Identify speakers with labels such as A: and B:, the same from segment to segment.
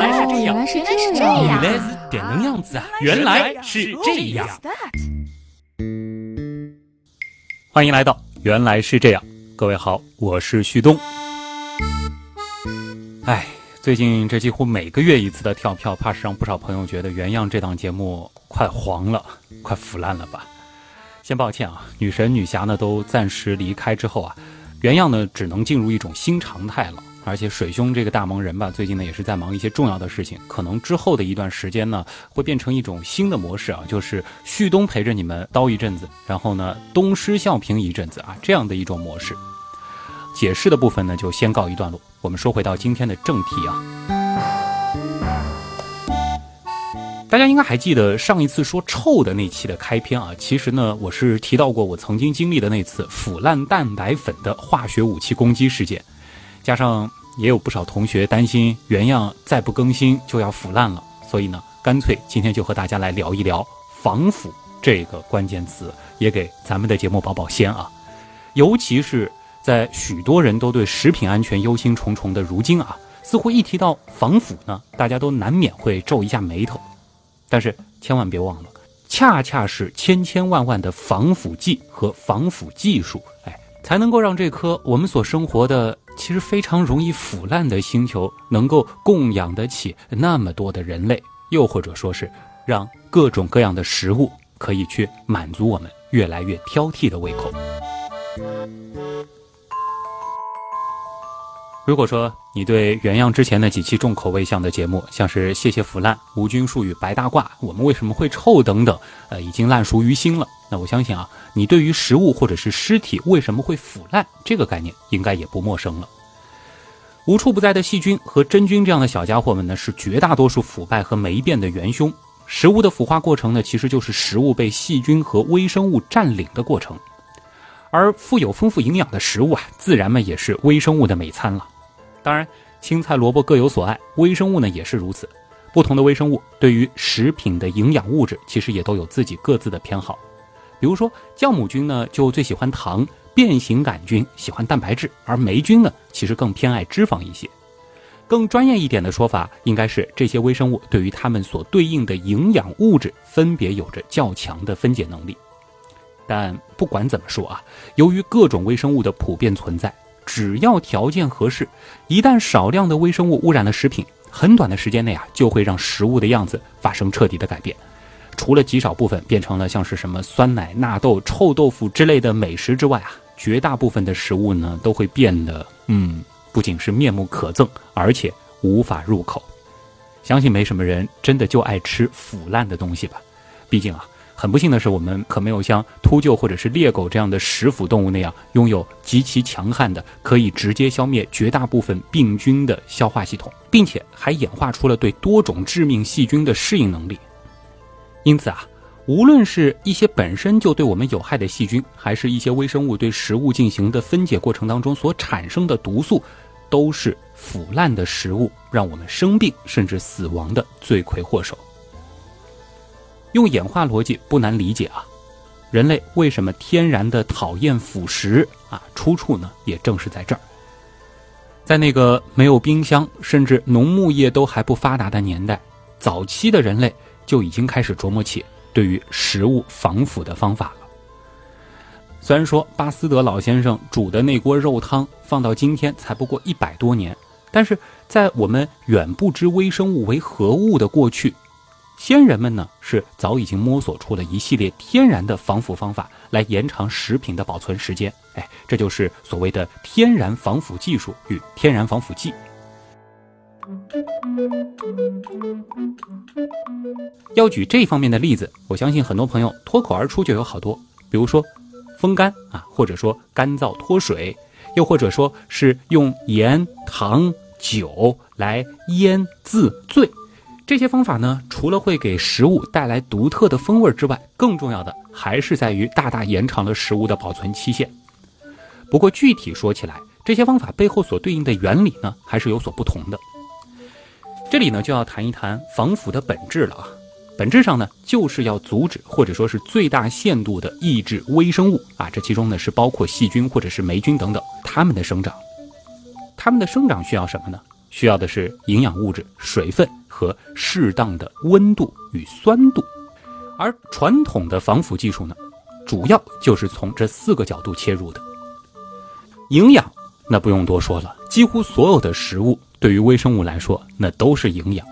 A: 来是这样，
B: 原来是这样，
A: 原来是点能样子啊！原来是这样。欢迎来到《原来是这样》，各位好，我是旭东。哎，最近这几乎每个月一次的跳票，怕是让不少朋友觉得《原样》这档节目快黄了，快腐烂了吧？先抱歉啊，女神女侠呢都暂时离开之后啊，《原样》呢只能进入一种新常态了。而且水兄这个大忙人吧，最近呢也是在忙一些重要的事情，可能之后的一段时间呢，会变成一种新的模式啊，就是旭东陪着你们叨一阵子，然后呢东施效颦一阵子啊，这样的一种模式。解释的部分呢就先告一段落，我们说回到今天的正题啊。大家应该还记得上一次说臭的那期的开篇啊，其实呢我是提到过我曾经经历的那次腐烂蛋白粉的化学武器攻击事件。加上也有不少同学担心原样再不更新就要腐烂了，所以呢，干脆今天就和大家来聊一聊防腐这个关键词，也给咱们的节目保保鲜啊。尤其是在许多人都对食品安全忧心忡忡的如今啊，似乎一提到防腐呢，大家都难免会皱一下眉头。但是千万别忘了，恰恰是千千万万的防腐剂和防腐技术，哎，才能够让这颗我们所生活的。其实非常容易腐烂的星球，能够供养得起那么多的人类，又或者说是让各种各样的食物可以去满足我们越来越挑剔的胃口。如果说你对原样之前的几期重口味向的节目，像是谢谢腐烂、无菌术语、白大褂、我们为什么会臭等等，呃，已经烂熟于心了。那我相信啊，你对于食物或者是尸体为什么会腐烂这个概念，应该也不陌生了。无处不在的细菌和真菌这样的小家伙们呢，是绝大多数腐败和霉变的元凶。食物的腐化过程呢，其实就是食物被细菌和微生物占领的过程。而富有丰富营养的食物啊，自然嘛也是微生物的美餐了。当然，青菜萝卜各有所爱，微生物呢也是如此。不同的微生物对于食品的营养物质，其实也都有自己各自的偏好。比如说，酵母菌呢就最喜欢糖，变形杆菌喜欢蛋白质，而霉菌呢其实更偏爱脂肪一些。更专业一点的说法，应该是这些微生物对于它们所对应的营养物质分别有着较强的分解能力。但不管怎么说啊，由于各种微生物的普遍存在，只要条件合适，一旦少量的微生物污染了食品，很短的时间内啊就会让食物的样子发生彻底的改变。除了极少部分变成了像是什么酸奶、纳豆、臭豆腐之类的美食之外啊，绝大部分的食物呢都会变得，嗯，不仅是面目可憎，而且无法入口。相信没什么人真的就爱吃腐烂的东西吧？毕竟啊，很不幸的是，我们可没有像秃鹫或者是猎狗这样的食腐动物那样，拥有极其强悍的可以直接消灭绝大部分病菌的消化系统，并且还演化出了对多种致命细菌的适应能力。因此啊，无论是一些本身就对我们有害的细菌，还是一些微生物对食物进行的分解过程当中所产生的毒素，都是腐烂的食物让我们生病甚至死亡的罪魁祸首。用演化逻辑不难理解啊，人类为什么天然的讨厌腐食啊？出处呢也正是在这儿。在那个没有冰箱，甚至农牧业都还不发达的年代，早期的人类。就已经开始琢磨起对于食物防腐的方法了。虽然说巴斯德老先生煮的那锅肉汤放到今天才不过一百多年，但是在我们远不知微生物为何物的过去，先人们呢是早已经摸索出了一系列天然的防腐方法，来延长食品的保存时间。哎，这就是所谓的天然防腐技术与天然防腐剂。要举这方面的例子，我相信很多朋友脱口而出就有好多，比如说风干啊，或者说干燥脱水，又或者说是用盐、糖、酒来腌渍醉。这些方法呢，除了会给食物带来独特的风味之外，更重要的还是在于大大延长了食物的保存期限。不过具体说起来，这些方法背后所对应的原理呢，还是有所不同的。这里呢，就要谈一谈防腐的本质了啊。本质上呢，就是要阻止或者说是最大限度的抑制微生物啊，这其中呢是包括细菌或者是霉菌等等它们的生长。它们的生长需要什么呢？需要的是营养物质、水分和适当的温度与酸度。而传统的防腐技术呢，主要就是从这四个角度切入的。营养，那不用多说了，几乎所有的食物对于微生物来说，那都是营养。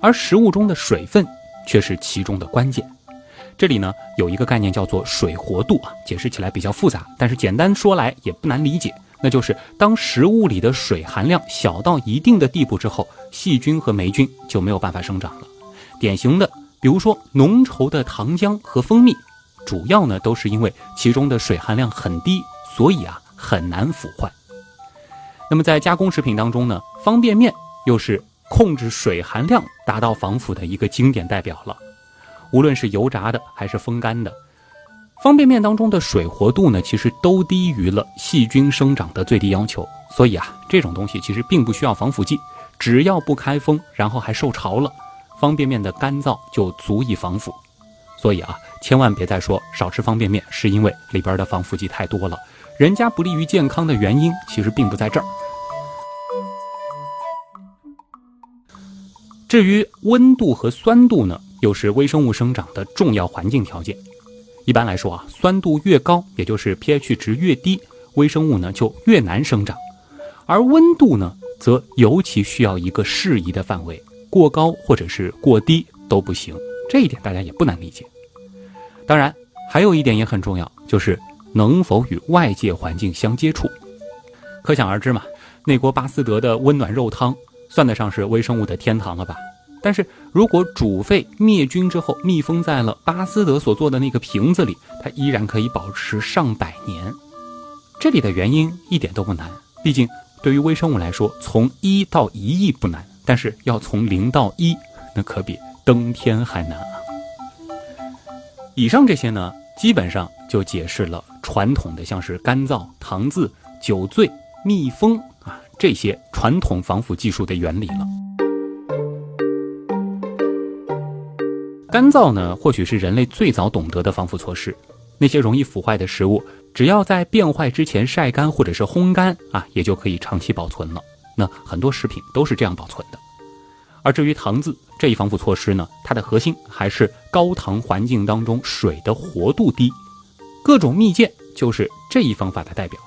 A: 而食物中的水分却是其中的关键。这里呢有一个概念叫做水活度啊，解释起来比较复杂，但是简单说来也不难理解，那就是当食物里的水含量小到一定的地步之后，细菌和霉菌就没有办法生长了。典型的。比如说浓稠的糖浆和蜂蜜，主要呢都是因为其中的水含量很低，所以啊很难腐坏。那么在加工食品当中呢，方便面又是控制水含量达到防腐的一个经典代表了。无论是油炸的还是风干的，方便面当中的水活度呢，其实都低于了细菌生长的最低要求。所以啊，这种东西其实并不需要防腐剂，只要不开封，然后还受潮了。方便面的干燥就足以防腐，所以啊，千万别再说少吃方便面是因为里边的防腐剂太多了，人家不利于健康的原因其实并不在这儿。至于温度和酸度呢，又是微生物生长的重要环境条件。一般来说啊，酸度越高，也就是 pH 值越低，微生物呢就越难生长，而温度呢，则尤其需要一个适宜的范围。过高或者是过低都不行，这一点大家也不难理解。当然，还有一点也很重要，就是能否与外界环境相接触。可想而知嘛，那锅巴斯德的温暖肉汤算得上是微生物的天堂了吧？但是如果煮沸灭菌之后密封在了巴斯德所做的那个瓶子里，它依然可以保持上百年。这里的原因一点都不难，毕竟对于微生物来说，从一到一亿不难。但是要从零到一，那可比登天还难啊！以上这些呢，基本上就解释了传统的像是干燥、糖渍、酒醉、密封啊这些传统防腐技术的原理了。干燥呢，或许是人类最早懂得的防腐措施。那些容易腐坏的食物，只要在变坏之前晒干或者是烘干啊，也就可以长期保存了。那很多食品都是这样保存的，而至于糖渍这一防腐措施呢，它的核心还是高糖环境当中水的活度低，各种蜜饯就是这一方法的代表。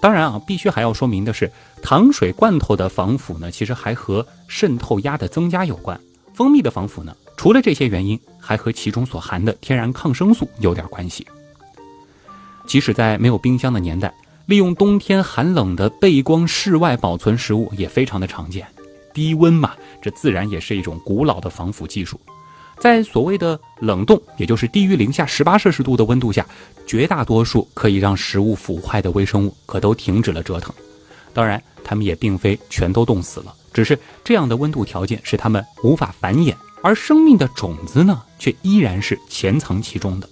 A: 当然啊，必须还要说明的是，糖水罐头的防腐呢，其实还和渗透压的增加有关。蜂蜜的防腐呢，除了这些原因，还和其中所含的天然抗生素有点关系。即使在没有冰箱的年代。利用冬天寒冷的背光室外保存食物也非常的常见，低温嘛，这自然也是一种古老的防腐技术。在所谓的冷冻，也就是低于零下十八摄氏度的温度下，绝大多数可以让食物腐坏的微生物可都停止了折腾。当然，它们也并非全都冻死了，只是这样的温度条件使它们无法繁衍，而生命的种子呢，却依然是潜藏其中的。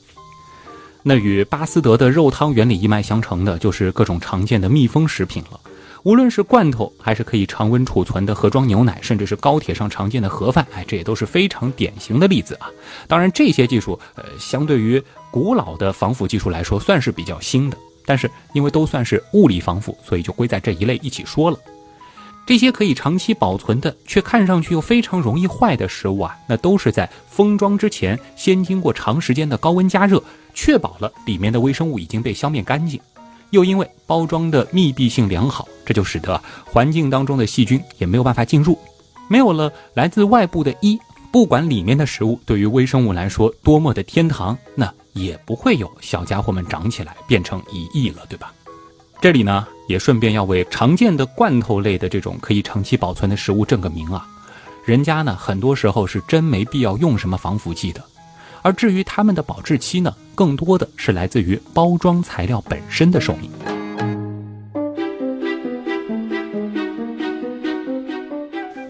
A: 那与巴斯德的肉汤原理一脉相承的，就是各种常见的密封食品了。无论是罐头，还是可以常温储存的盒装牛奶，甚至是高铁上常见的盒饭，哎，这也都是非常典型的例子啊。当然，这些技术，呃，相对于古老的防腐技术来说，算是比较新的。但是，因为都算是物理防腐，所以就归在这一类一起说了。这些可以长期保存的，却看上去又非常容易坏的食物啊，那都是在封装之前，先经过长时间的高温加热。确保了里面的微生物已经被消灭干净，又因为包装的密闭性良好，这就使得环境当中的细菌也没有办法进入。没有了来自外部的一，不管里面的食物对于微生物来说多么的天堂，那也不会有小家伙们长起来变成一亿了，对吧？这里呢，也顺便要为常见的罐头类的这种可以长期保存的食物正个名啊，人家呢很多时候是真没必要用什么防腐剂的。而至于它们的保质期呢，更多的是来自于包装材料本身的寿命。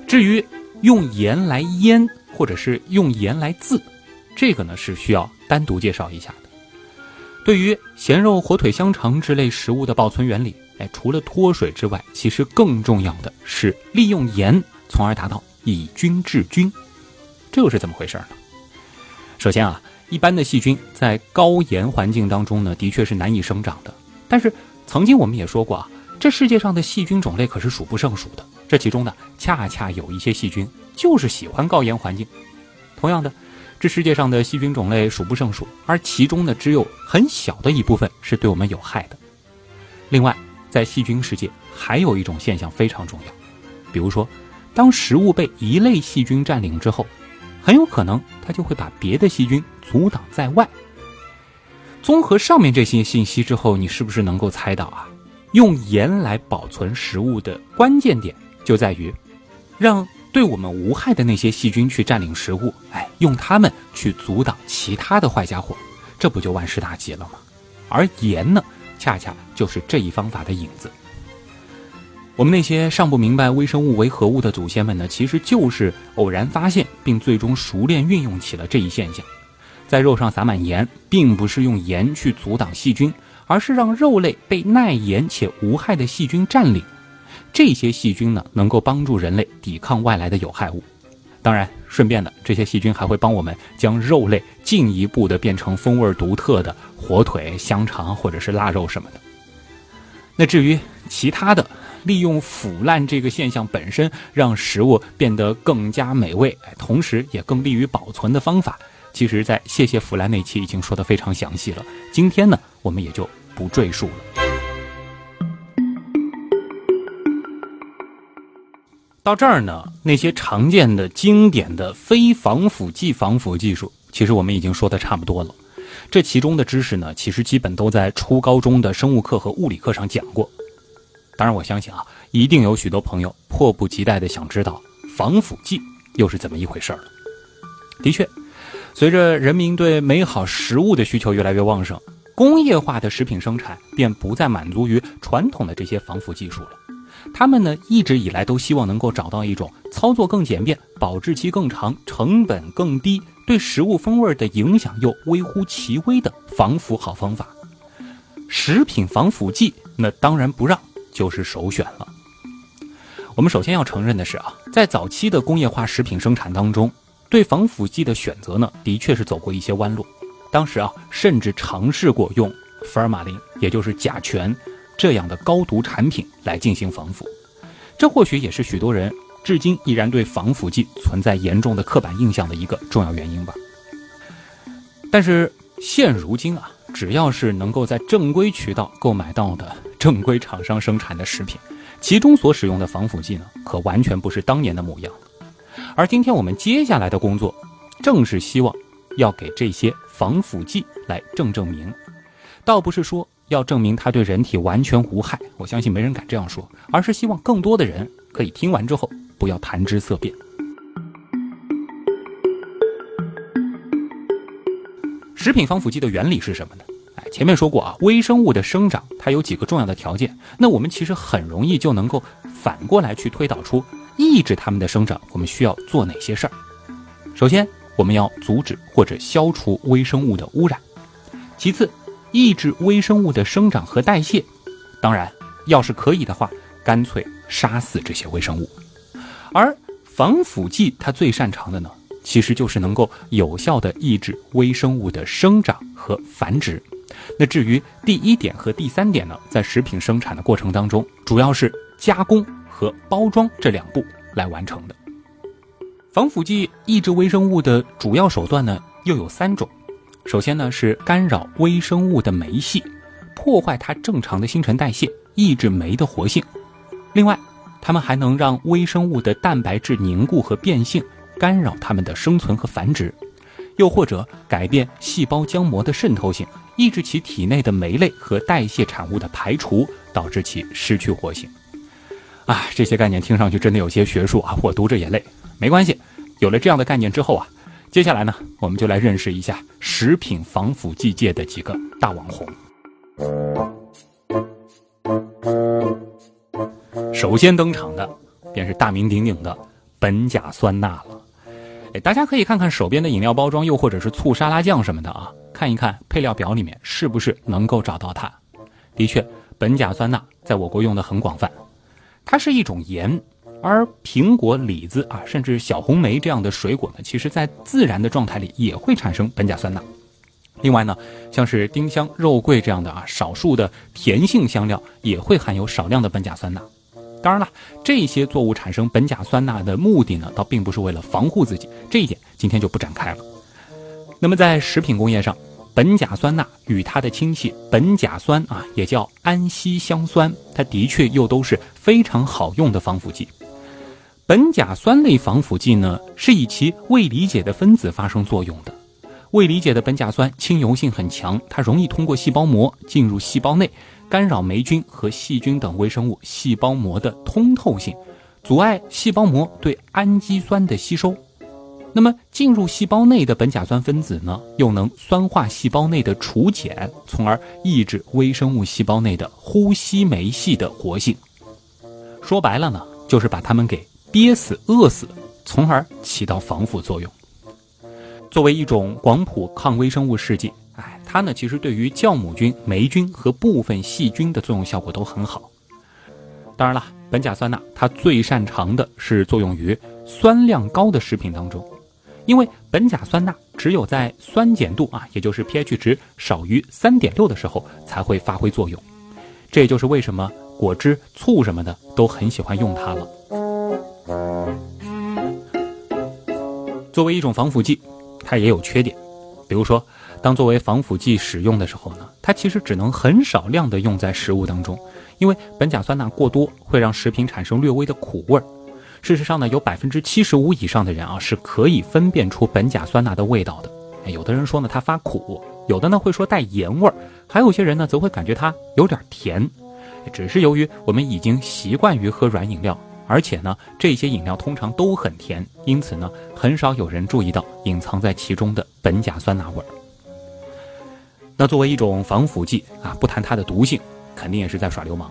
A: 至于用盐来腌，或者是用盐来渍，这个呢是需要单独介绍一下的。对于咸肉、火腿、香肠之类食物的保存原理，哎，除了脱水之外，其实更重要的是利用盐，从而达到以菌治菌。这又是怎么回事呢？首先啊，一般的细菌在高盐环境当中呢，的确是难以生长的。但是曾经我们也说过啊，这世界上的细菌种类可是数不胜数的，这其中呢，恰恰有一些细菌就是喜欢高盐环境。同样的，这世界上的细菌种类数不胜数，而其中呢，只有很小的一部分是对我们有害的。另外，在细菌世界还有一种现象非常重要，比如说，当食物被一类细菌占领之后，很有可能它就会把别的细菌阻挡在外。综合上面这些信息之后，你是不是能够猜到啊？用盐来保存食物的关键点就在于，让对我们无害的那些细菌去占领食物，哎，用它们去阻挡其他的坏家伙，这不就万事大吉了吗？而盐呢，恰恰就是这一方法的影子。我们那些尚不明白微生物为何物的祖先们呢，其实就是偶然发现并最终熟练运用起了这一现象，在肉上撒满盐，并不是用盐去阻挡细菌。而是让肉类被耐盐且无害的细菌占领，这些细菌呢能够帮助人类抵抗外来的有害物。当然，顺便的，这些细菌还会帮我们将肉类进一步的变成风味独特的火腿、香肠或者是腊肉什么的。那至于其他的，利用腐烂这个现象本身让食物变得更加美味，同时也更利于保存的方法。其实，在谢谢腐烂那期已经说的非常详细了。今天呢，我们也就不赘述了。到这儿呢，那些常见的、经典的非防腐剂防腐技术，其实我们已经说的差不多了。这其中的知识呢，其实基本都在初高中的生物课和物理课上讲过。当然，我相信啊，一定有许多朋友迫不及待的想知道防腐剂又是怎么一回事了。的确。随着人民对美好食物的需求越来越旺盛，工业化的食品生产便不再满足于传统的这些防腐技术了。他们呢一直以来都希望能够找到一种操作更简便、保质期更长、成本更低、对食物风味的影响又微乎其微的防腐好方法。食品防腐剂那当然不让就是首选了。我们首先要承认的是啊，在早期的工业化食品生产当中。对防腐剂的选择呢，的确是走过一些弯路。当时啊，甚至尝试过用福尔马林，也就是甲醛这样的高毒产品来进行防腐。这或许也是许多人至今依然对防腐剂存在严重的刻板印象的一个重要原因吧。但是现如今啊，只要是能够在正规渠道购买到的正规厂商生产的食品，其中所使用的防腐剂呢，可完全不是当年的模样。而今天我们接下来的工作，正是希望要给这些防腐剂来正证明，倒不是说要证明它对人体完全无害，我相信没人敢这样说，而是希望更多的人可以听完之后不要谈之色变。食品防腐剂的原理是什么呢？哎，前面说过啊，微生物的生长它有几个重要的条件，那我们其实很容易就能够反过来去推导出。抑制它们的生长，我们需要做哪些事儿？首先，我们要阻止或者消除微生物的污染；其次，抑制微生物的生长和代谢；当然，要是可以的话，干脆杀死这些微生物。而防腐剂它最擅长的呢，其实就是能够有效的抑制微生物的生长和繁殖。那至于第一点和第三点呢，在食品生产的过程当中，主要是加工。和包装这两步来完成的。防腐剂抑制微生物的主要手段呢，又有三种。首先呢，是干扰微生物的酶系，破坏它正常的新陈代谢，抑制酶的活性。另外，它们还能让微生物的蛋白质凝固和变性，干扰它们的生存和繁殖。又或者改变细胞浆膜的渗透性，抑制其体内的酶类和代谢产物的排除，导致其失去活性。啊，这些概念听上去真的有些学术啊，我读着也累。没关系，有了这样的概念之后啊，接下来呢，我们就来认识一下食品防腐剂界的几个大网红。首先登场的便是大名鼎鼎的苯甲酸钠了。哎，大家可以看看手边的饮料包装，又或者是醋、沙拉酱什么的啊，看一看配料表里面是不是能够找到它。的确，苯甲酸钠在我国用的很广泛。它是一种盐，而苹果、李子啊，甚至小红莓这样的水果呢，其实在自然的状态里也会产生苯甲酸钠。另外呢，像是丁香、肉桂这样的啊少数的甜性香料也会含有少量的苯甲酸钠。当然了，这些作物产生苯甲酸钠的目的呢，倒并不是为了防护自己，这一点今天就不展开了。那么在食品工业上，苯甲酸钠与它的亲戚苯甲酸啊，也叫氨烯香酸，它的确又都是非常好用的防腐剂。苯甲酸类防腐剂呢，是以其未理解的分子发生作用的。未理解的苯甲酸亲油性很强，它容易通过细胞膜进入细胞内，干扰霉菌和细菌等微生物细胞膜的通透性，阻碍细胞膜对氨基酸的吸收。那么进入细胞内的苯甲酸分子呢，又能酸化细胞内的除碱，从而抑制微生物细胞内的呼吸酶系的活性。说白了呢，就是把它们给憋死、饿死，从而起到防腐作用。作为一种广谱抗微生物试剂，哎，它呢其实对于酵母菌、霉菌和部分细菌的作用效果都很好。当然了，苯甲酸钠它最擅长的是作用于酸量高的食品当中，因为苯甲酸钠只有在酸碱度啊，也就是 pH 值少于三点六的时候才会发挥作用。这也就是为什么果汁、醋什么的都很喜欢用它了。作为一种防腐剂。它也有缺点，比如说，当作为防腐剂使用的时候呢，它其实只能很少量的用在食物当中，因为苯甲酸钠过多会让食品产生略微的苦味儿。事实上呢，有百分之七十五以上的人啊是可以分辨出苯甲酸钠的味道的。有的人说呢它发苦，有的呢会说带盐味儿，还有些人呢则会感觉它有点甜，只是由于我们已经习惯于喝软饮料。而且呢，这些饮料通常都很甜，因此呢，很少有人注意到隐藏在其中的苯甲酸钠味儿。那作为一种防腐剂啊，不谈它的毒性，肯定也是在耍流氓。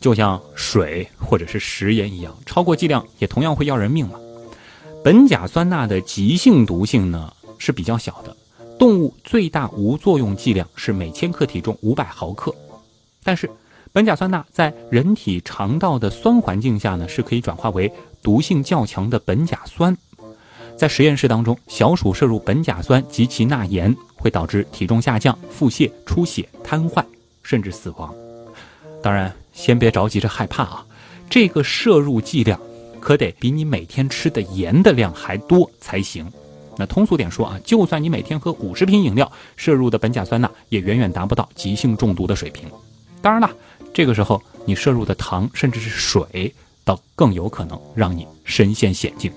A: 就像水或者是食盐一样，超过剂量也同样会要人命嘛。苯甲酸钠的急性毒性呢是比较小的，动物最大无作用剂量是每千克体重五百毫克，但是。苯甲酸钠在人体肠道的酸环境下呢，是可以转化为毒性较强的苯甲酸。在实验室当中，小鼠摄入苯甲酸及其钠盐，会导致体重下降、腹泻、出血、瘫痪，甚至死亡。当然，先别着急着害怕啊，这个摄入剂量可得比你每天吃的盐的量还多才行。那通俗点说啊，就算你每天喝五十瓶饮料，摄入的苯甲酸钠也远远达不到急性中毒的水平。当然了。这个时候，你摄入的糖甚至是水，倒更有可能让你身陷险境。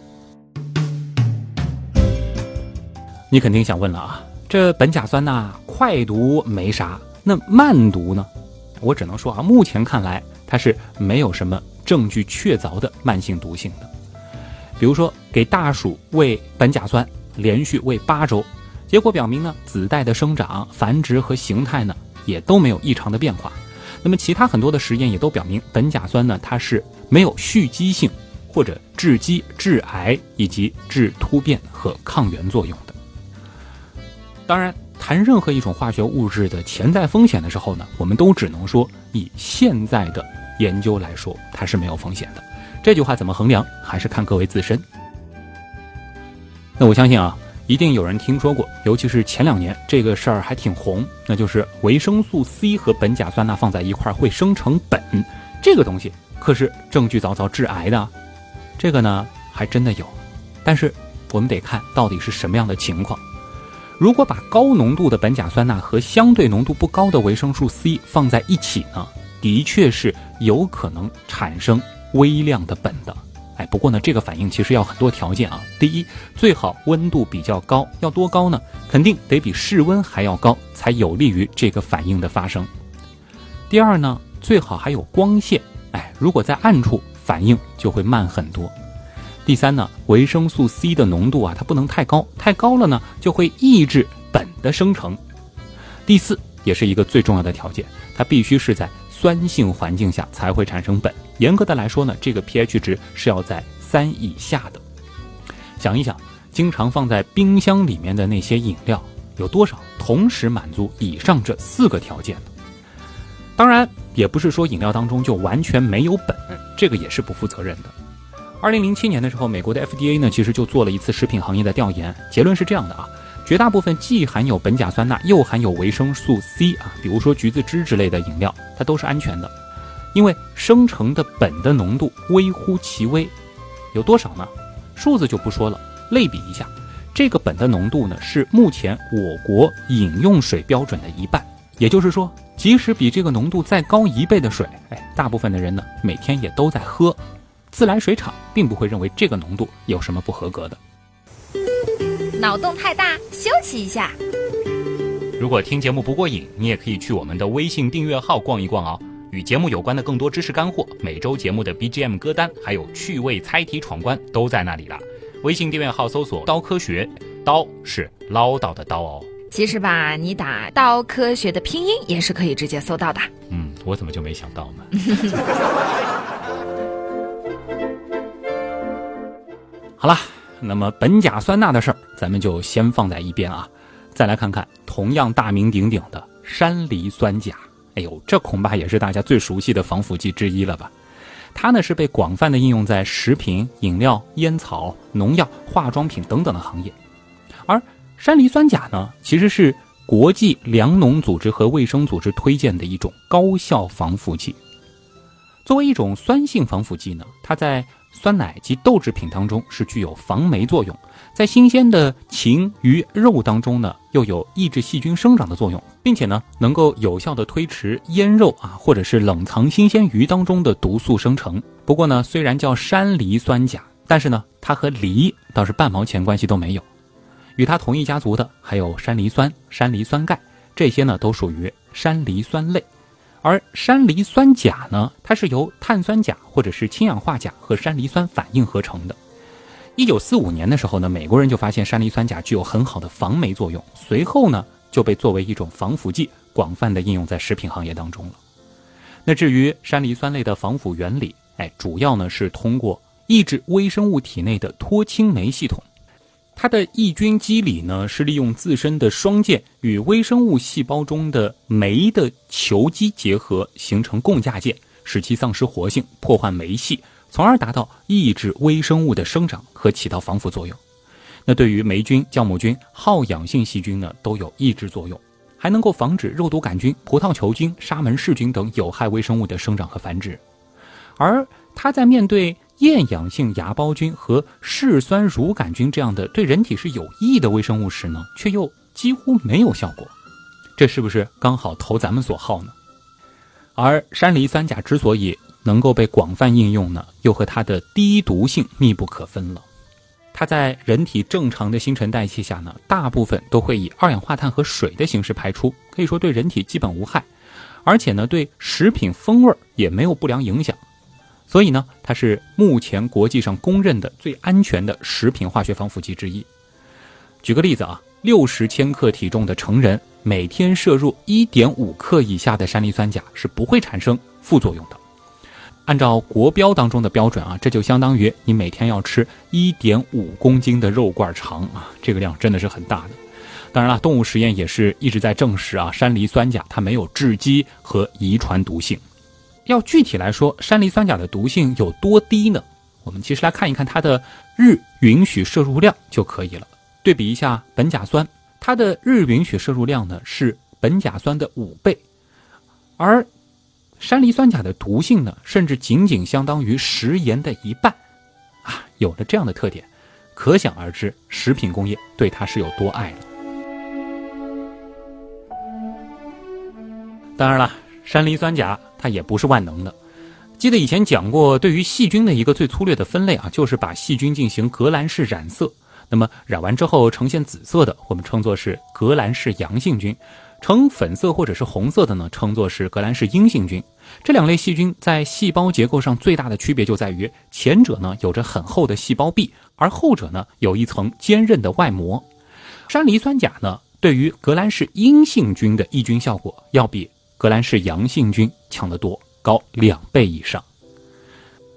A: 你肯定想问了啊，这苯甲酸钠快毒没啥，那慢毒呢？我只能说啊，目前看来它是没有什么证据确凿的慢性毒性的。比如说，给大鼠喂苯甲酸，连续喂八周，结果表明呢，子代的生长、繁殖和形态呢，也都没有异常的变化。那么，其他很多的实验也都表明，苯甲酸呢，它是没有蓄积性或者致畸、致癌以及致突变和抗原作用的。当然，谈任何一种化学物质的潜在风险的时候呢，我们都只能说，以现在的研究来说，它是没有风险的。这句话怎么衡量，还是看各位自身。那我相信啊。一定有人听说过，尤其是前两年这个事儿还挺红，那就是维生素 C 和苯甲酸钠放在一块儿会生成苯，这个东西可是证据凿凿致癌的。这个呢还真的有，但是我们得看到底是什么样的情况。如果把高浓度的苯甲酸钠和相对浓度不高的维生素 C 放在一起呢，的确是有可能产生微量的苯的。哎，不过呢，这个反应其实要很多条件啊。第一，最好温度比较高，要多高呢？肯定得比室温还要高，才有利于这个反应的发生。第二呢，最好还有光线。哎，如果在暗处，反应就会慢很多。第三呢，维生素 C 的浓度啊，它不能太高，太高了呢，就会抑制苯的生成。第四，也是一个最重要的条件，它必须是在酸性环境下才会产生苯。严格的来说呢，这个 pH 值是要在三以下的。想一想，经常放在冰箱里面的那些饮料，有多少同时满足以上这四个条件呢？当然，也不是说饮料当中就完全没有苯，这个也是不负责任的。二零零七年的时候，美国的 FDA 呢，其实就做了一次食品行业的调研，结论是这样的啊，绝大部分既含有苯甲酸钠又含有维生素 C 啊，比如说橘子汁之类的饮料，它都是安全的，因为生成的苯的浓度微乎其微，有多少呢？数字就不说了，类比一下，这个苯的浓度呢是目前我国饮用水标准的一半，也就是说，即使比这个浓度再高一倍的水，哎，大部分的人呢每天也都在喝，自来水厂并不会认为这个浓度有什么不合格的。
B: 脑洞太大，休息一下。
A: 如果听节目不过瘾，你也可以去我们的微信订阅号逛一逛哦。与节目有关的更多知识干货，每周节目的 BGM 歌单，还有趣味猜题闯关都在那里了。微信订阅号搜索“刀科学”，刀是唠叨的刀哦。
B: 其实吧，你打“刀科学”的拼音也是可以直接搜到的。
A: 嗯，我怎么就没想到呢？好了。那么苯甲酸钠的事儿，咱们就先放在一边啊。再来看看同样大名鼎鼎的山梨酸钾。哎呦，这恐怕也是大家最熟悉的防腐剂之一了吧？它呢是被广泛的应用在食品、饮料、烟草、农药、化妆品等等的行业。而山梨酸钾呢，其实是国际粮农组织和卫生组织推荐的一种高效防腐剂。作为一种酸性防腐剂呢，它在酸奶及豆制品当中是具有防霉作用，在新鲜的禽、鱼、肉当中呢，又有抑制细菌生长的作用，并且呢，能够有效的推迟腌肉啊，或者是冷藏新鲜鱼当中的毒素生成。不过呢，虽然叫山梨酸钾，但是呢，它和梨倒是半毛钱关系都没有。与它同一家族的还有山梨酸、山梨酸钙，这些呢都属于山梨酸类。而山梨酸钾呢，它是由碳酸钾或者是氢氧化钾和山梨酸反应合成的。一九四五年的时候呢，美国人就发现山梨酸钾具有很好的防霉作用，随后呢就被作为一种防腐剂广泛的应用在食品行业当中了。那至于山梨酸类的防腐原理，哎，主要呢是通过抑制微生物体内的脱氢酶系统。它的抑菌机理呢，是利用自身的双键与微生物细胞中的酶的球基结合，形成共价键，使其丧失活性，破坏酶系，从而达到抑制微生物的生长和起到防腐作用。那对于霉菌、酵母菌、好氧性细菌呢，都有抑制作用，还能够防止肉毒杆菌、葡萄球菌、沙门氏菌等有害微生物的生长和繁殖。而它在面对 厌氧性芽孢菌和嗜酸乳杆菌这样的对人体是有益的微生物时呢，却又几乎没有效果，这是不是刚好投咱们所好呢？而山梨酸钾之所以能够被广泛应用呢，又和它的低毒性密不可分了。它在人体正常的新陈代谢下呢，大部分都会以二氧化碳和水的形式排出，可以说对人体基本无害，而且呢，对食品风味也没有不良影响。所以呢，它是目前国际上公认的最安全的食品化学防腐剂之一。举个例子啊，六十千克体重的成人每天摄入一点五克以下的山梨酸钾是不会产生副作用的。按照国标当中的标准啊，这就相当于你每天要吃一点五公斤的肉罐肠啊，这个量真的是很大的。当然了，动物实验也是一直在证实啊，山梨酸钾它没有致畸和遗传毒性。要具体来说，山梨酸钾的毒性有多低呢？我们其实来看一看它的日允许摄入量就可以了。对比一下苯甲酸，它的日允许摄入量呢是苯甲酸的五倍，而山梨酸钾的毒性呢，甚至仅仅相当于食盐的一半。啊，有了这样的特点，可想而知食品工业对它是有多爱了。当然了。山梨酸钾它也不是万能的，记得以前讲过，对于细菌的一个最粗略的分类啊，就是把细菌进行革兰氏染色。那么染完之后呈现紫色的，我们称作是革兰氏阳性菌；呈粉色或者是红色的呢，称作是革兰氏阴性菌。这两类细菌在细胞结构上最大的区别就在于，前者呢有着很厚的细胞壁，而后者呢有一层坚韧的外膜。山梨酸钾呢，对于革兰氏阴性菌的抑菌效果要比。革兰氏阳性菌强得多，高两倍以上。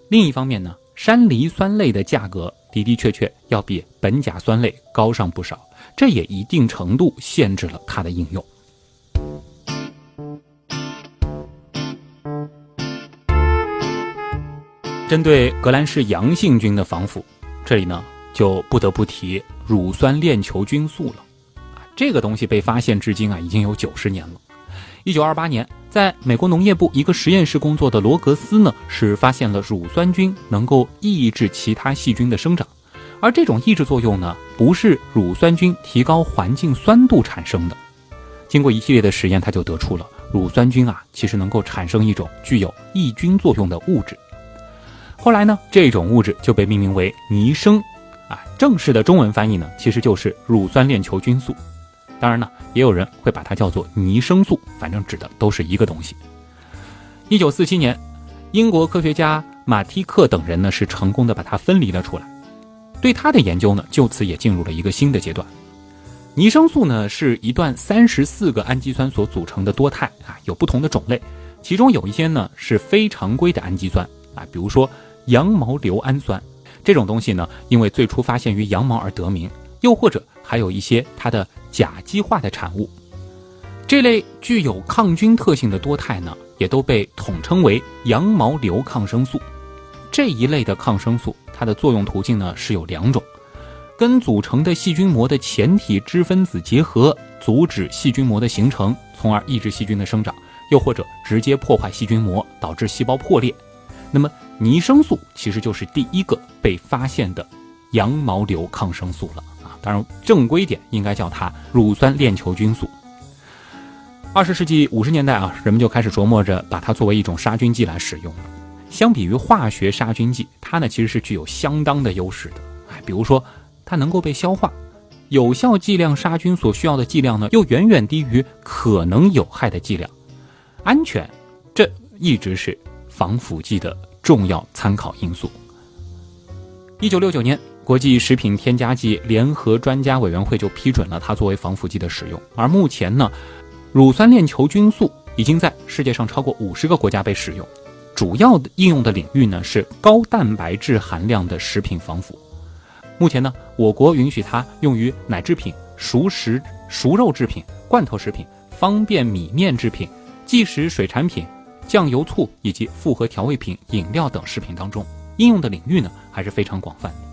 A: 另一方面呢，山梨酸类的价格的的确确要比苯甲酸类高上不少，这也一定程度限制了它的应用。针对革兰氏阳性菌的防腐，这里呢就不得不提乳酸链球菌素了。这个东西被发现至今啊，已经有九十年了。一九二八年，在美国农业部一个实验室工作的罗格斯呢，是发现了乳酸菌能够抑制其他细菌的生长，而这种抑制作用呢，不是乳酸菌提高环境酸度产生的。经过一系列的实验，他就得出了乳酸菌啊，其实能够产生一种具有抑菌作用的物质。后来呢，这种物质就被命名为尼生，啊，正式的中文翻译呢，其实就是乳酸链球菌素。当然呢，也有人会把它叫做尼生素，反正指的都是一个东西。一九四七年，英国科学家马蒂克等人呢是成功的把它分离了出来，对它的研究呢就此也进入了一个新的阶段。尼生素呢是一段三十四个氨基酸所组成的多肽啊，有不同的种类，其中有一些呢是非常规的氨基酸啊，比如说羊毛硫氨酸这种东西呢，因为最初发现于羊毛而得名，又或者还有一些它的。甲基化的产物，这类具有抗菌特性的多肽呢，也都被统称为羊毛硫抗生素。这一类的抗生素，它的作用途径呢是有两种：跟组成的细菌膜的前体脂分子结合，阻止细菌膜的形成，从而抑制细菌的生长；又或者直接破坏细菌膜，导致细胞破裂。那么，尼生素其实就是第一个被发现的羊毛硫抗生素了。当然，正规点应该叫它乳酸链球菌素。二十世纪五十年代啊，人们就开始琢磨着把它作为一种杀菌剂来使用了。相比于化学杀菌剂，它呢其实是具有相当的优势的。哎，比如说它能够被消化，有效剂量杀菌所需要的剂量呢又远远低于可能有害的剂量，安全，这一直是防腐剂的重要参考因素。一九六九年。国际食品添加剂联合专家委员会就批准了它作为防腐剂的使用。而目前呢，乳酸链球菌素已经在世界上超过五十个国家被使用，主要的应用的领域呢是高蛋白质含量的食品防腐。目前呢，我国允许它用于奶制品、熟食、熟肉制品、罐头食品、方便米面制品、即食水产品、酱油醋以及复合调味品、饮料等食品当中。应用的领域呢还是非常广泛的。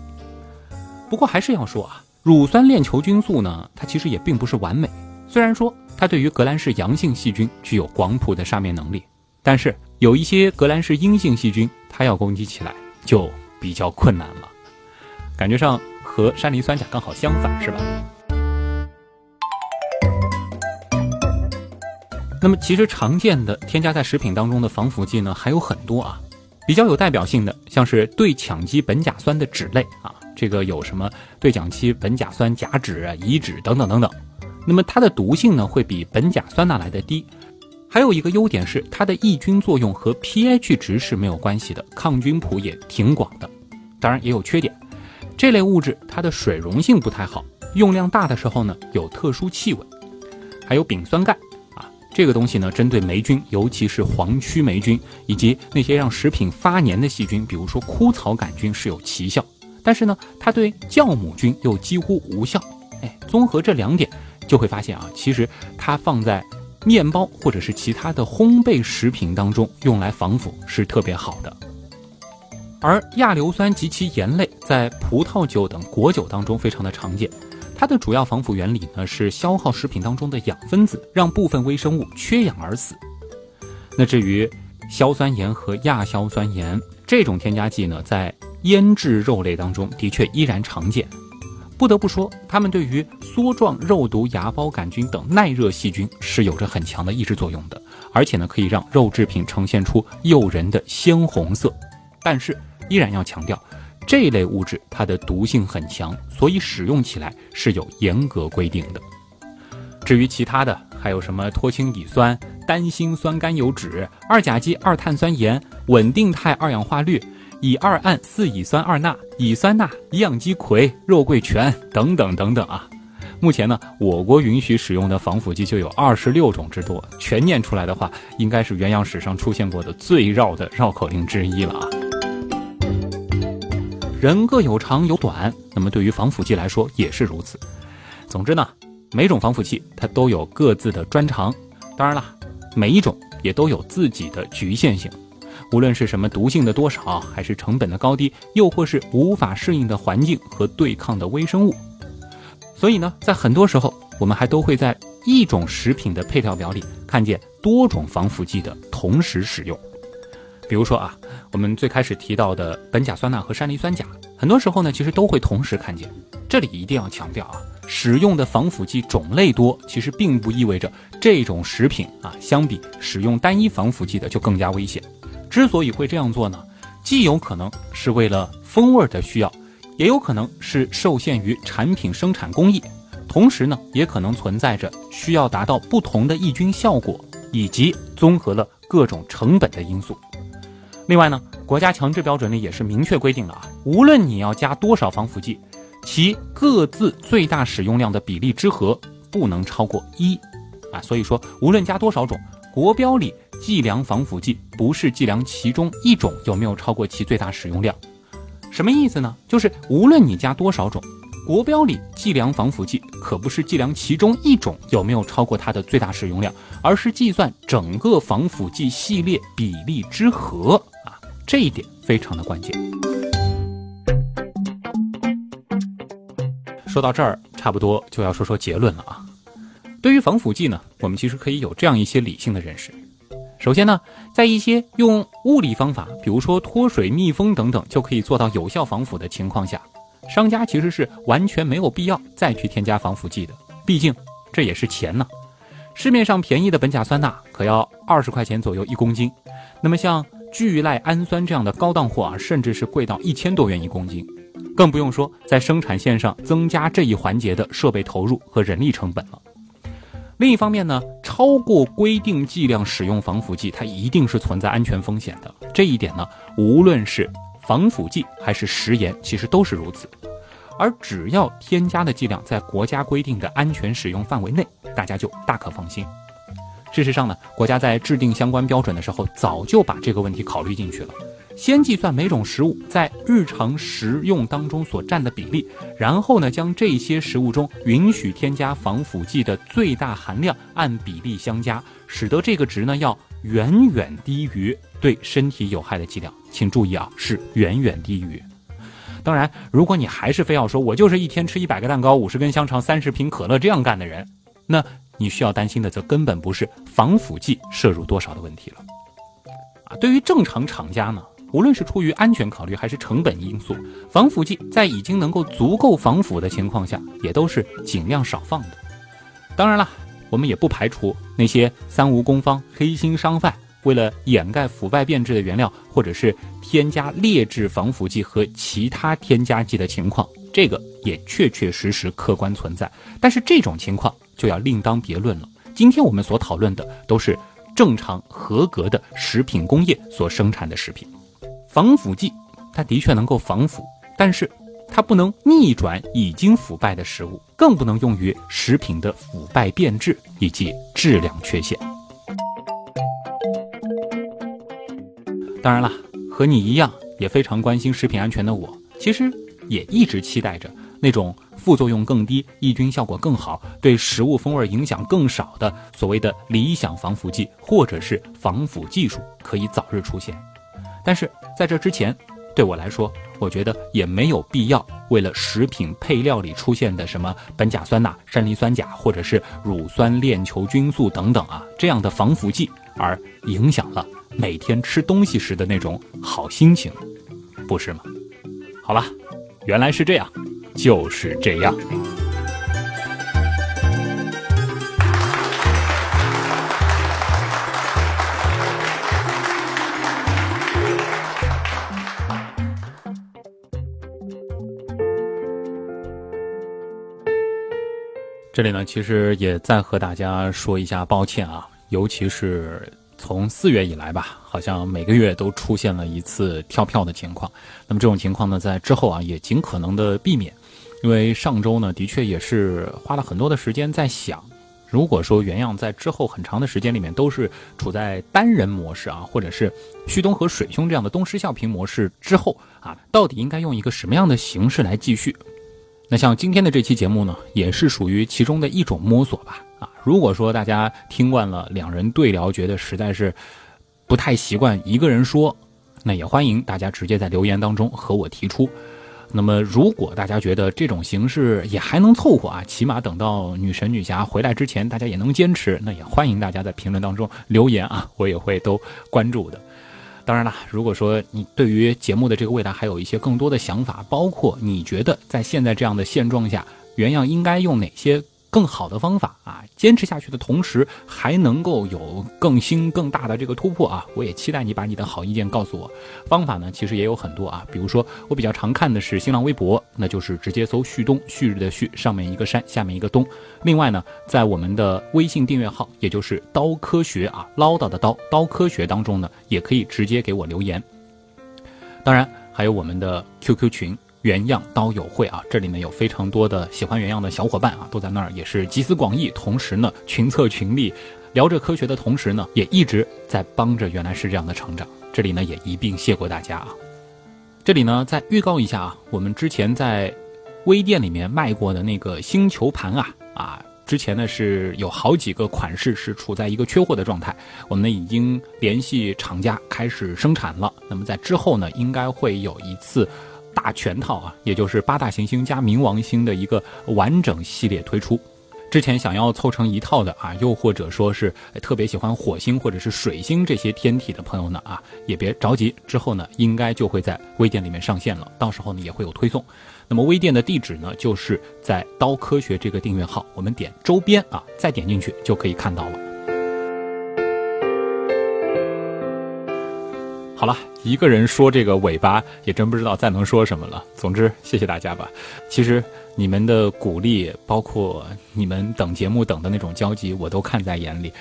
A: 不过还是要说啊，乳酸链球菌素呢，它其实也并不是完美。虽然说它对于革兰氏阳性细菌具有广谱的杀灭能力，但是有一些革兰氏阴性细菌，它要攻击起来就比较困难了。感觉上和山梨酸钾刚好相反，是吧？那么其实常见的添加在食品当中的防腐剂呢，还有很多啊。比较有代表性的，像是对羟基苯甲酸的酯类啊。这个有什么对讲期苯甲酸、甲酯、乙酯等等等等，那么它的毒性呢会比苯甲酸钠来的低，还有一个优点是它的抑菌作用和 pH 值是没有关系的，抗菌谱也挺广的。当然也有缺点，这类物质它的水溶性不太好，用量大的时候呢有特殊气味，还有丙酸钙啊，这个东西呢针对霉菌，尤其是黄曲霉菌以及那些让食品发黏的细菌，比如说枯草杆菌是有奇效。但是呢，它对酵母菌又几乎无效。哎，综合这两点，就会发现啊，其实它放在面包或者是其他的烘焙食品当中用来防腐是特别好的。而亚硫酸及其盐类在葡萄酒等果酒当中非常的常见，它的主要防腐原理呢是消耗食品当中的氧分子，让部分微生物缺氧而死。那至于硝酸盐和亚硝酸盐这种添加剂呢，在腌制肉类当中的确依然常见，不得不说，它们对于梭状肉毒芽孢杆菌等耐热细菌是有着很强的抑制作用的，而且呢，可以让肉制品呈现出诱人的鲜红色。但是，依然要强调，这类物质它的毒性很强，所以使用起来是有严格规定的。至于其他的，还有什么脱氢乙酸、单辛酸甘油酯、二甲基二碳酸盐、稳定态二氧化氯。乙二胺四乙酸二钠、乙酸钠、乙氧基喹、肉桂醛等等等等啊！目前呢，我国允许使用的防腐剂就有二十六种之多，全念出来的话，应该是原样史上出现过的最绕的绕口令之一了啊！人各有长有短，那么对于防腐剂来说也是如此。总之呢，每种防腐剂它都有各自的专长，当然了，每一种也都有自己的局限性。无论是什么毒性的多少，还是成本的高低，又或是无法适应的环境和对抗的微生物，所以呢，在很多时候，我们还都会在一种食品的配料表里看见多种防腐剂的同时使用。比如说啊，我们最开始提到的苯甲酸钠和山梨酸钾，很多时候呢，其实都会同时看见。这里一定要强调啊，使用的防腐剂种类多，其实并不意味着这种食品啊，相比使用单一防腐剂的就更加危险。之所以会这样做呢，既有可能是为了风味的需要，也有可能是受限于产品生产工艺，同时呢，也可能存在着需要达到不同的抑菌效果，以及综合了各种成本的因素。另外呢，国家强制标准里也是明确规定了啊，无论你要加多少防腐剂，其各自最大使用量的比例之和不能超过一，啊，所以说无论加多少种，国标里计量防腐剂不是计量其中一种有没有超过其最大使用量，什么意思呢？就是无论你加多少种，国标里计量防腐剂可不是计量其中一种有没有超过它的最大使用量，而是计算整个防腐剂系列比例之和啊。这一点非常的关键。说到这儿，差不多就要说说结论了啊。对于防腐剂呢，我们其实可以有这样一些理性的认识。首先呢，在一些用物理方法，比如说脱水、密封等等，就可以做到有效防腐的情况下，商家其实是完全没有必要再去添加防腐剂的。毕竟这也是钱呢。市面上便宜的苯甲酸钠可要二十块钱左右一公斤，那么像。聚赖氨酸这样的高档货啊，甚至是贵到一千多元一公斤，更不用说在生产线上增加这一环节的设备投入和人力成本了。另一方面呢，超过规定剂量使用防腐剂，它一定是存在安全风险的。这一点呢，无论是防腐剂还是食盐，其实都是如此。而只要添加的剂量在国家规定的安全使用范围内，大家就大可放心。事实上呢，国家在制定相关标准的时候，早就把这个问题考虑进去了。先计算每种食物在日常食用当中所占的比例，然后呢，将这些食物中允许添加防腐剂的最大含量按比例相加，使得这个值呢要远远低于对身体有害的剂量。请注意啊，是远远低于。当然，如果你还是非要说我就是一天吃一百个蛋糕、五十根香肠、三十瓶可乐这样干的人，那。你需要担心的则根本不是防腐剂摄入多少的问题了，啊，对于正常厂家呢，无论是出于安全考虑还是成本因素，防腐剂在已经能够足够防腐的情况下，也都是尽量少放的。当然了，我们也不排除那些三无工坊、黑心商贩为了掩盖腐败变质的原料，或者是添加劣质防腐剂和其他添加剂的情况，这个也确确实实客观存在。但是这种情况。就要另当别论了。今天我们所讨论的都是正常合格的食品工业所生产的食品。防腐剂，它的确能够防腐，但是它不能逆转已经腐败的食物，更不能用于食品的腐败变质以及质量缺陷。当然了，和你一样也非常关心食品安全的我，其实也一直期待着那种。副作用更低、抑菌效果更好、对食物风味影响更少的所谓的理想防腐剂或者是防腐技术可以早日出现。但是在这之前，对我来说，我觉得也没有必要为了食品配料里出现的什么苯甲酸钠、山梨酸钾或者是乳酸链球菌素等等啊这样的防腐剂而影响了每天吃东西时的那种好心情，不是吗？好了，原来是这样。就是这样。这里呢，其实也再和大家说一下抱歉啊，尤其是。从四月以来吧，好像每个月都出现了一次跳票的情况。那么这种情况呢，在之后啊也尽可能的避免。因为上周呢，的确也是花了很多的时间在想，如果说原样在之后很长的时间里面都是处在单人模式啊，或者是旭东和水兄这样的东施效颦模式之后啊，到底应该用一个什么样的形式来继续？那像今天的这期节目呢，也是属于其中的一种摸索吧。啊，如果说大家听惯了两人对聊，觉得实在是不太习惯一个人说，那也欢迎大家直接在留言当中和我提出。那么，如果大家觉得这种形式也还能凑合啊，起码等到女神女侠回来之前，大家也能坚持，那也欢迎大家在评论当中留言啊，我也会都关注的。当然了，如果说你对于节目的这个未来还有一些更多的想法，包括你觉得在现在这样的现状下，原样应该用哪些？更好的方法啊，坚持下去的同时，还能够有更新更大的这个突破啊！我也期待你把你的好意见告诉我。方法呢，其实也有很多啊，比如说我比较常看的是新浪微博，那就是直接搜“旭东”，旭日的旭，上面一个山，下面一个东。另外呢，在我们的微信订阅号，也就是“刀科学”啊，唠叨的刀，刀科学当中呢，也可以直接给我留言。当然，还有我们的 QQ 群。原样刀友会啊，这里面有非常多的喜欢原样的小伙伴啊，都在那儿，也是集思广益。同时呢，群策群力，聊着科学的同时呢，也一直在帮着原来是这样的成长。这里呢，也一并谢过大家啊。这里呢，再预告一下啊，我们之前在微店里面卖过的那个星球盘啊啊，之前呢是有好几个款式是处在一个缺货的状态，我们呢已经联系厂家开始生产了。那么在之后呢，应该会有一次。大全套啊，也就是八大行星加冥王星的一个完整系列推出。之前想要凑成一套的啊，又或者说是特别喜欢火星或者是水星这些天体的朋友呢啊，也别着急，之后呢应该就会在微店里面上线了，到时候呢也会有推送。那么微店的地址呢，就是在刀科学这个订阅号，我们点周边啊，再点进去就可以看到了。好了，一个人说这个尾巴也真不知道再能说什么了。总之，谢谢大家吧。其实你们的鼓励，包括你们等节目等的那种焦急，我都看在眼里。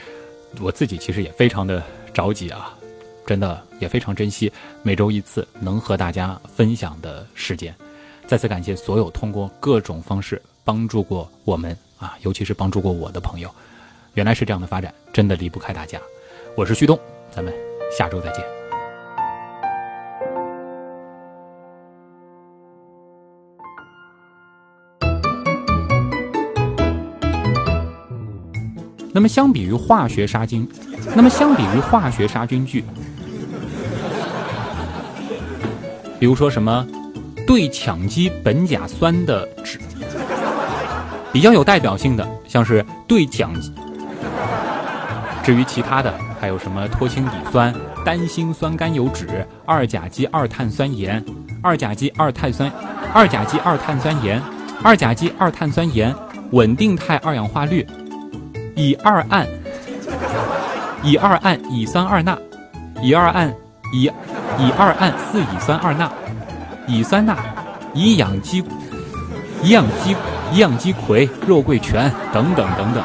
A: 我自己其实也非常的着急啊，真的也非常珍惜每周一次能和大家分享的时间。再次感谢所有通过各种方式帮助过我们啊，尤其是帮助过我的朋友。原来是这样的发展，真的离不开大家。我是旭东，咱们下周再见。那么相比于化学杀菌，那么相比于化学杀菌剂，比如说什么对羟基苯甲酸的酯，比较有代表性的像是对羟基。至于其他的，还有什么脱氢底酸、单辛酸甘油酯、二甲基二碳酸盐、二甲基二碳酸、二甲基二碳酸盐、二甲基二碳酸盐、稳定态二氧化氯。乙二胺，乙二胺乙酸二钠，乙二胺乙乙二胺四乙酸二钠，乙酸钠，乙氧基，乙氧基，乙氧基喹，肉桂醛等等等等。